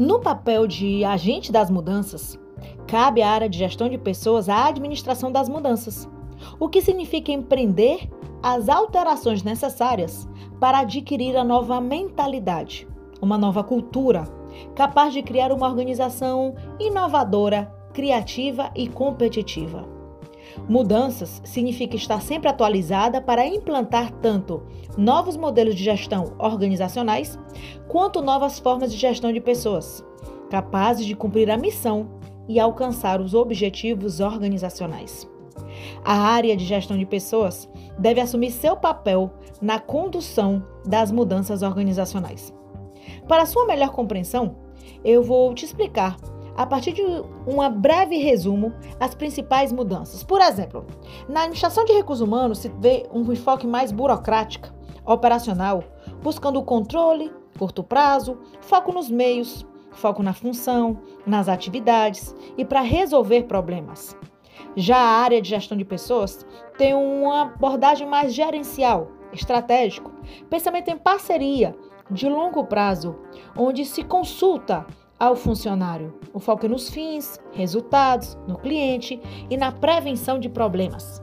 No papel de agente das mudanças, cabe à área de gestão de pessoas a administração das mudanças, o que significa empreender as alterações necessárias para adquirir a nova mentalidade, uma nova cultura, capaz de criar uma organização inovadora, criativa e competitiva. Mudanças significa estar sempre atualizada para implantar tanto novos modelos de gestão organizacionais quanto novas formas de gestão de pessoas, capazes de cumprir a missão e alcançar os objetivos organizacionais. A área de gestão de pessoas deve assumir seu papel na condução das mudanças organizacionais. Para sua melhor compreensão, eu vou te explicar, a partir de um breve resumo, as principais mudanças. Por exemplo, na administração de recursos humanos se vê um enfoque mais burocrático, operacional, buscando o controle, curto prazo, foco nos meios, foco na função, nas atividades e para resolver problemas. Já a área de gestão de pessoas tem uma abordagem mais gerencial, estratégico, pensamento em parceria, de longo prazo, onde se consulta ao funcionário. O foco é nos fins, resultados, no cliente e na prevenção de problemas.